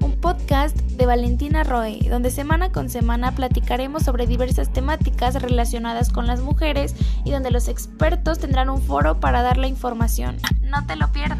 Un podcast de Valentina Roe, donde semana con semana platicaremos sobre diversas temáticas relacionadas con las mujeres y donde los expertos tendrán un foro para dar la información. No te lo pierdas.